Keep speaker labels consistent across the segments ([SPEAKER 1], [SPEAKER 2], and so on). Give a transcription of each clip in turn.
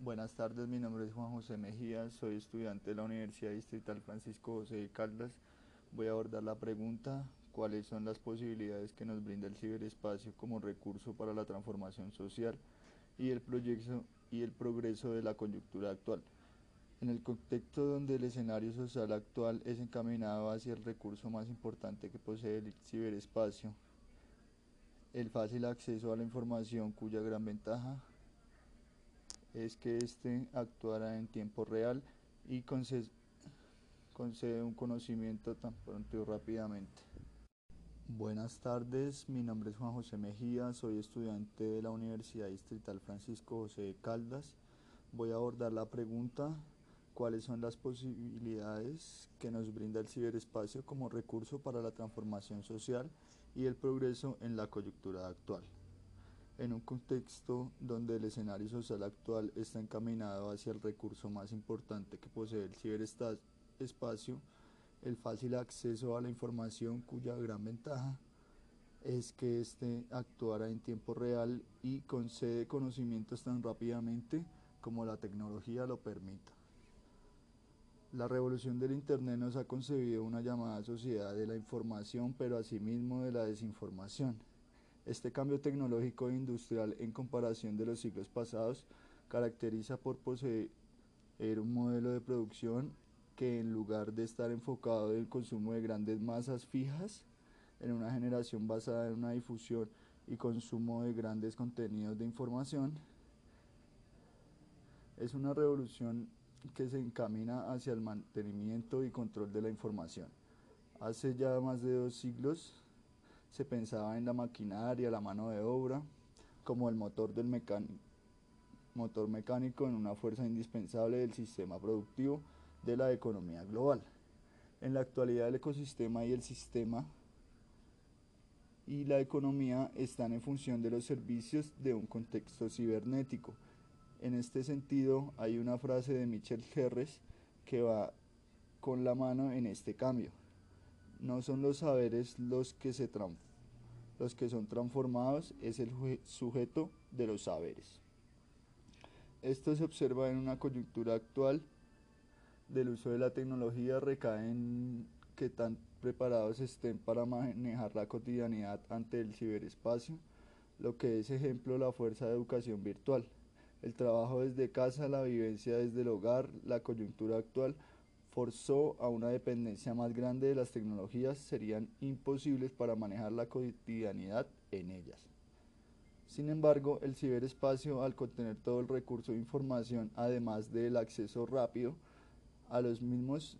[SPEAKER 1] Buenas tardes, mi nombre es Juan José Mejía, soy estudiante de la Universidad Distrital Francisco José de Caldas. Voy a abordar la pregunta, ¿cuáles son las posibilidades que nos brinda el ciberespacio como recurso para la transformación social y el, proyecto, y el progreso de la coyuntura actual? En el contexto donde el escenario social actual es encaminado hacia el recurso más importante que posee el ciberespacio, el fácil acceso a la información cuya gran ventaja es que éste actuará en tiempo real y concede, un conocimiento tan pronto y rápidamente. Buenas tardes, mi nombre es Juan José Mejía, soy estudiante de la Universidad Distrital Francisco José de Caldas. Voy a abordar la pregunta, ¿cuáles son las posibilidades que nos brinda el ciberespacio como recurso para la transformación social y el progreso en la coyuntura actual? En un contexto donde el escenario social actual está encaminado hacia el recurso más importante que posee el ciberespacio, el fácil acceso a la información cuya gran ventaja es que éste actuará en tiempo real y concede conocimientos tan rápidamente como la tecnología lo permita. La revolución del Internet nos ha concebido una llamada sociedad de la información, pero asimismo de la desinformación este cambio tecnológico e industrial en comparación de los siglos pasados caracteriza por poseer un modelo de producción que en lugar de estar enfocado en el consumo de grandes masas fijas, en una generación basada en una difusión y consumo de grandes contenidos de información, es una revolución que se encamina hacia el mantenimiento y control de la información. Hace ya más de dos siglos, se pensaba en la maquinaria, la mano de obra, como el motor, del motor mecánico en una fuerza indispensable del sistema productivo de la economía global. En la actualidad el ecosistema y el sistema y la economía están en función de los servicios de un contexto cibernético. En este sentido, hay una frase de Michel Herres que va con la mano en este cambio. No son los saberes los que, se los que son transformados, es el sujeto de los saberes. Esto se observa en una coyuntura actual del uso de la tecnología, recae en que tan preparados estén para manejar la cotidianidad ante el ciberespacio, lo que es ejemplo la fuerza de educación virtual, el trabajo desde casa, la vivencia desde el hogar, la coyuntura actual, forzó a una dependencia más grande de las tecnologías serían imposibles para manejar la cotidianidad en ellas. Sin embargo, el ciberespacio, al contener todo el recurso de información, además del acceso rápido a los mismos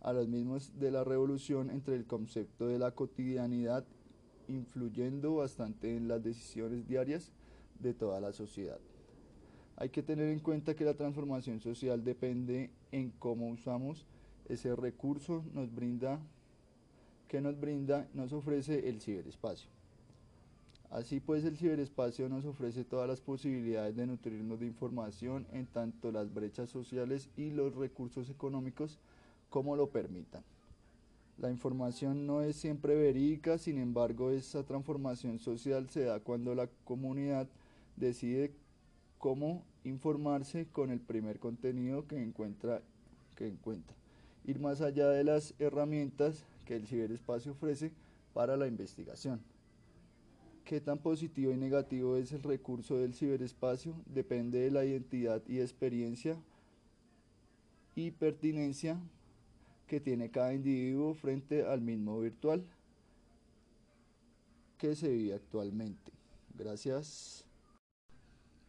[SPEAKER 1] a los mismos de la revolución entre el concepto de la cotidianidad, influyendo bastante en las decisiones diarias de toda la sociedad. Hay que tener en cuenta que la transformación social depende en cómo usamos ese recurso nos brinda, que nos brinda, nos ofrece el ciberespacio. Así pues, el ciberespacio nos ofrece todas las posibilidades de nutrirnos de información en tanto las brechas sociales y los recursos económicos como lo permitan. La información no es siempre verídica, sin embargo, esa transformación social se da cuando la comunidad decide cómo informarse con el primer contenido que encuentra, que encuentra. Ir más allá de las herramientas que el ciberespacio ofrece para la investigación. Qué tan positivo y negativo es el recurso del ciberespacio depende de la identidad y experiencia y pertinencia que tiene cada individuo frente al mismo virtual que se vive actualmente. Gracias.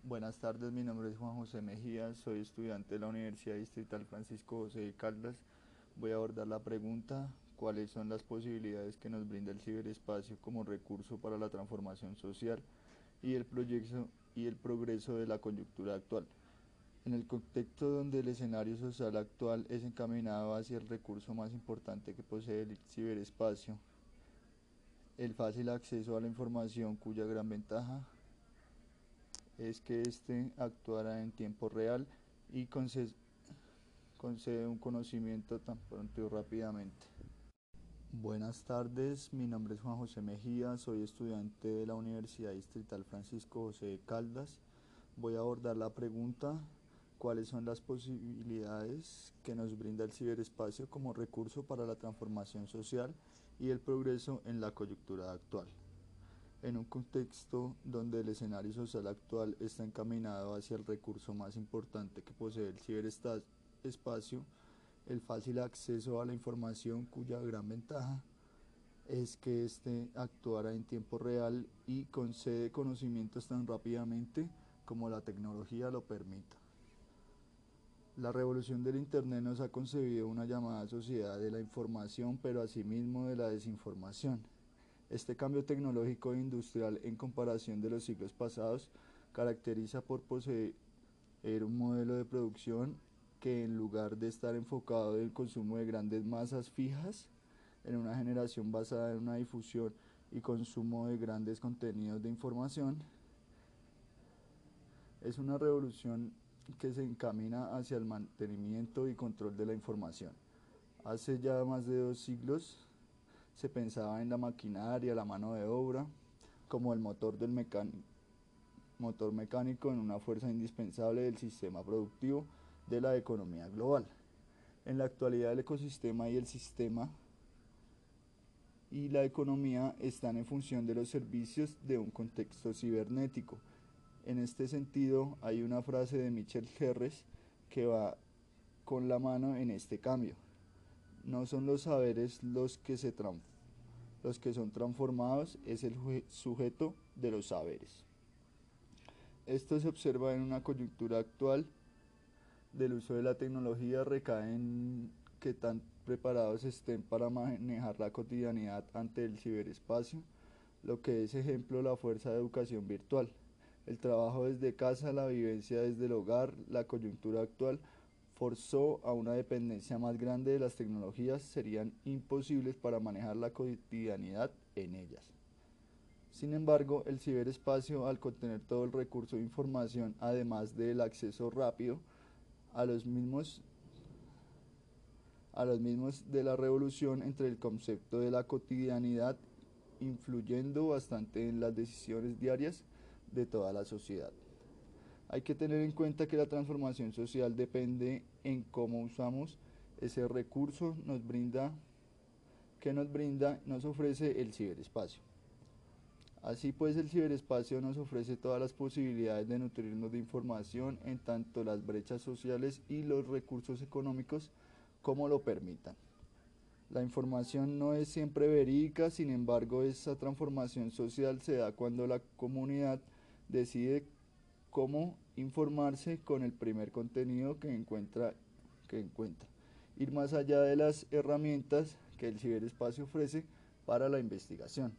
[SPEAKER 1] Buenas tardes, mi nombre es Juan José Mejía, soy estudiante de la Universidad Distrital Francisco José de Caldas. Voy a abordar la pregunta, ¿cuáles son las posibilidades que nos brinda el ciberespacio como recurso para la transformación social y el, proyecto, y el progreso de la coyuntura actual? En el contexto donde el escenario social actual es encaminado hacia el recurso más importante que posee el ciberespacio, el fácil acceso a la información cuya gran ventaja es que éste actuará en tiempo real y concede, un conocimiento tan pronto y rápidamente. Buenas tardes, mi nombre es Juan José Mejía, soy estudiante de la Universidad Distrital Francisco José de Caldas. voy a abordar la pregunta cuáles son las posibilidades que nos brinda el ciberespacio como recurso para la transformación social y el progreso en la coyuntura actual. En un contexto donde el escenario social actual está encaminado hacia el recurso más importante que posee el ciberespacio, el fácil acceso a la información cuya gran ventaja es que éste actuará en tiempo real y concede conocimientos tan rápidamente como la tecnología lo permita. La revolución del Internet nos ha concebido una llamada sociedad de la información, pero asimismo de la desinformación. Este cambio tecnológico e industrial en comparación de los siglos pasados caracteriza por poseer un modelo de producción que en lugar de estar enfocado en el consumo de grandes masas fijas, en una generación basada en una difusión y consumo de grandes contenidos de información, es una revolución que se encamina hacia el mantenimiento y control de la información. Hace ya más de dos siglos se pensaba en la maquinaria, la mano de obra, como el motor del motor mecánico en una fuerza indispensable del sistema productivo de la economía global. En la actualidad el ecosistema y el sistema y la economía están en función de los servicios de un contexto cibernético. En este sentido, hay una frase de Michel Herres que va con la mano en este cambio. No son los saberes los que, se los que son transformados, es el sujeto de los saberes. Esto se observa en una coyuntura actual del uso de la tecnología recae en que tan preparados estén para manejar la cotidianidad ante el ciberespacio, lo que es ejemplo la fuerza de educación virtual. El trabajo desde casa, la vivencia desde el hogar, la coyuntura actual forzó a una dependencia más grande de las tecnologías serían imposibles para manejar la cotidianidad en ellas. Sin embargo, el ciberespacio, al contener todo el recurso de información, además del acceso rápido a los mismos a los mismos de la revolución entre el concepto de la cotidianidad influyendo bastante en las decisiones diarias de toda la sociedad. Hay que tener en cuenta que la transformación social depende en cómo usamos ese recurso nos brinda que nos brinda nos ofrece el ciberespacio. Así pues el ciberespacio nos ofrece todas las posibilidades de nutrirnos de información en tanto las brechas sociales y los recursos económicos como lo permitan. La información no es siempre verídica, sin embargo, esa transformación social se da cuando la comunidad decide cómo informarse con el primer contenido que encuentra, que encuentra. Ir más allá de las herramientas que el ciberespacio ofrece para la investigación.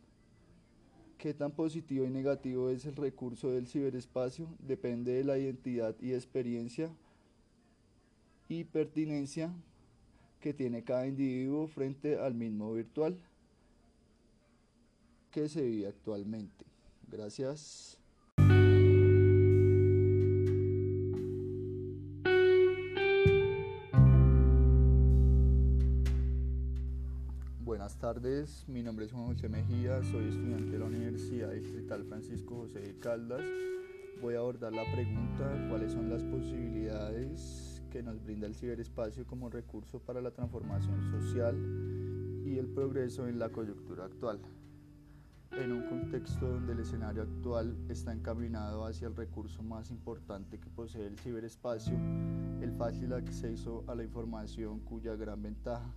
[SPEAKER 1] Qué tan positivo y negativo es el recurso del ciberespacio depende de la identidad y experiencia y pertinencia que tiene cada individuo frente al mismo virtual que se vive actualmente. Gracias. Tardes, mi nombre es Juan José Mejía, soy estudiante de la Universidad Distrital Francisco José de Caldas. Voy a abordar la pregunta, ¿cuáles son las posibilidades que nos brinda el ciberespacio como recurso para la transformación social y el progreso en la coyuntura actual. En un contexto donde el escenario actual está encaminado hacia el recurso más importante que posee el ciberespacio, el fácil acceso a la información cuya gran ventaja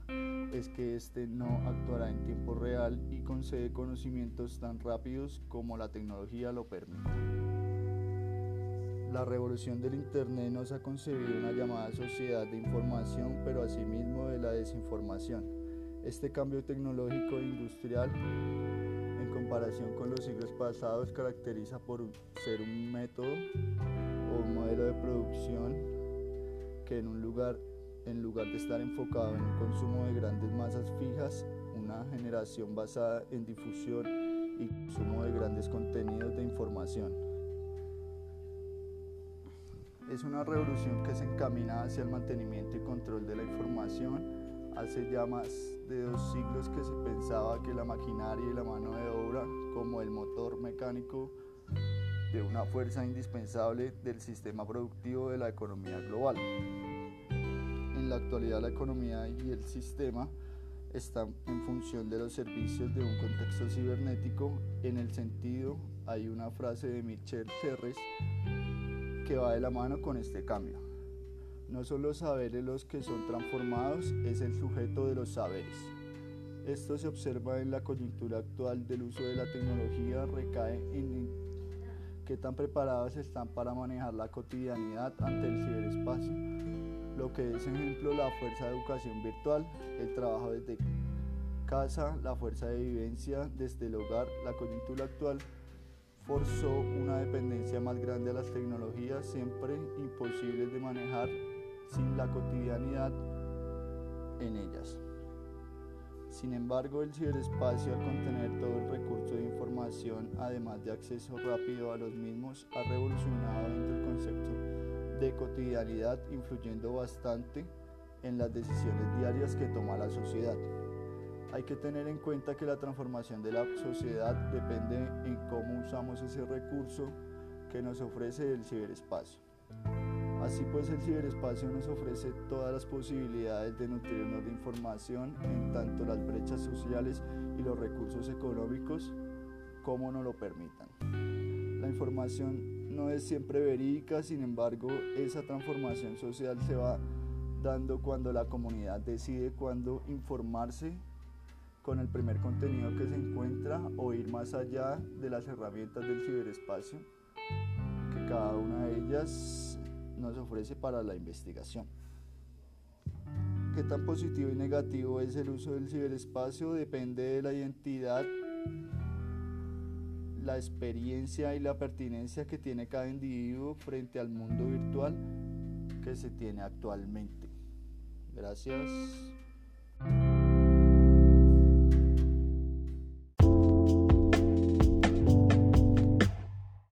[SPEAKER 1] es que éste no actuará en tiempo real y concede conocimientos tan rápidos como la tecnología lo permite. La revolución del Internet nos ha concebido una llamada sociedad de información, pero asimismo de la desinformación. Este cambio tecnológico e industrial, comparación con los siglos pasados, caracteriza por ser un método o un modelo de producción que en un lugar, en lugar de estar enfocado en el consumo de grandes masas fijas, una generación basada en difusión y consumo de grandes contenidos de información. Es una revolución que se encamina hacia el mantenimiento y control de la información. Hace ya más de dos siglos que se pensaba que la maquinaria y la mano de obra, como el motor mecánico de una fuerza indispensable del sistema productivo de la economía global. En la actualidad la economía y el sistema están en función de los servicios de un contexto cibernético. En el sentido, hay una frase de Michel Serres que va de la mano con este cambio. No son los saberes los que son transformados, es el sujeto de los saberes. Esto se observa en la coyuntura actual del uso de la tecnología, recae en qué tan preparados están para manejar la cotidianidad ante el ciberespacio, lo que es ejemplo la fuerza de educación virtual, el trabajo desde casa, la fuerza de vivencia desde el hogar, la coyuntura actual forzó una dependencia más grande a las tecnologías, siempre imposibles de manejar sin la cotidianidad en ellas. Sin embargo, el ciberespacio, al contener todo el recurso de información, además de acceso rápido a los mismos, ha revolucionado dentro el concepto de cotidianidad, influyendo bastante en las decisiones diarias que toma la sociedad. Hay que tener en cuenta que la transformación de la sociedad depende en cómo usamos ese recurso que nos ofrece el ciberespacio. Así pues el ciberespacio nos ofrece todas las posibilidades de nutrirnos de información en tanto las brechas sociales y los recursos económicos como nos lo permitan. La información no es siempre verídica, sin embargo esa transformación social se va dando cuando la comunidad decide cuándo informarse con el primer contenido que se encuentra o ir más allá de las herramientas del ciberespacio, que cada una de ellas nos ofrece para la investigación. ¿Qué tan positivo y negativo es el uso del ciberespacio? Depende de la identidad, la experiencia y la pertinencia que tiene cada individuo frente al mundo virtual que se tiene actualmente. Gracias.